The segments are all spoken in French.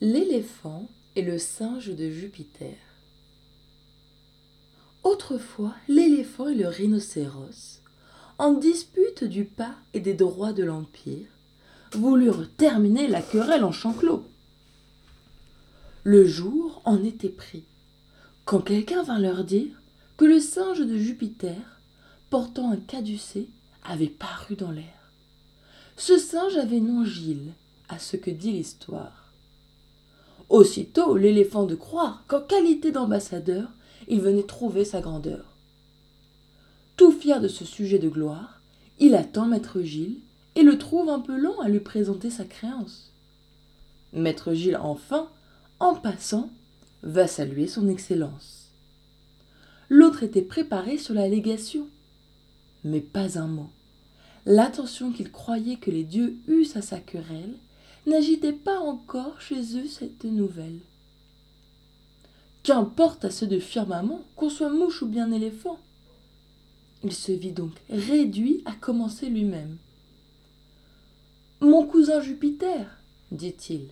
L'éléphant et le singe de Jupiter. Autrefois, l'éléphant et le rhinocéros, en dispute du pas et des droits de l'Empire, voulurent terminer la querelle en champ clos. Le jour en était pris, quand quelqu'un vint leur dire que le singe de Jupiter, portant un caducé, avait paru dans l'air. Ce singe avait nom Gilles, à ce que dit l'histoire. Aussitôt l'éléphant de croire qu'en qualité d'ambassadeur, il venait trouver sa grandeur. Tout fier de ce sujet de gloire, il attend maître Gilles et le trouve un peu lent à lui présenter sa créance. Maître Gilles, enfin, en passant, va saluer son excellence. L'autre était préparé sur la légation, mais pas un mot. L'attention qu'il croyait que les dieux eussent à sa querelle n'agitait pas encore chez eux cette nouvelle. Qu'importe à ceux de firmament qu'on soit mouche ou bien éléphant. Il se vit donc réduit à commencer lui-même. Mon cousin Jupiter, dit-il,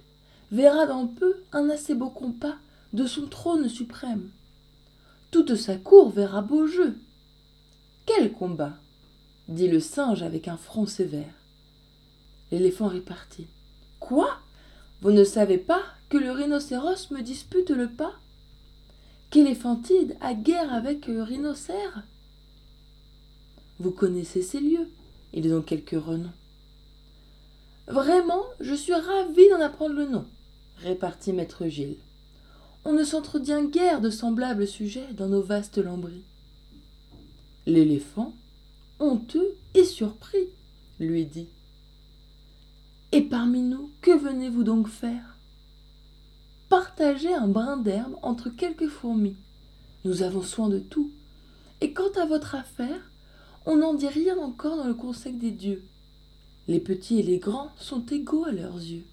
verra dans peu un assez beau compas de son trône suprême. Toute sa cour verra beau jeu. Quel combat? dit le singe avec un front sévère. L'éléphant répartit. Quoi Vous ne savez pas que le rhinocéros me dispute le pas? Qu'éléphantide a guerre avec le rhinocère? Vous connaissez ces lieux, ils ont quelques renoms. Vraiment, je suis ravi d'en apprendre le nom, répartit maître Gilles. On ne s'entretient guère de semblables sujets dans nos vastes lambris. L'éléphant, honteux et surpris, lui dit et parmi nous, que venez-vous donc faire? Partagez un brin d'herbe entre quelques fourmis. Nous avons soin de tout. Et quant à votre affaire, on n'en dit rien encore dans le conseil des dieux. Les petits et les grands sont égaux à leurs yeux.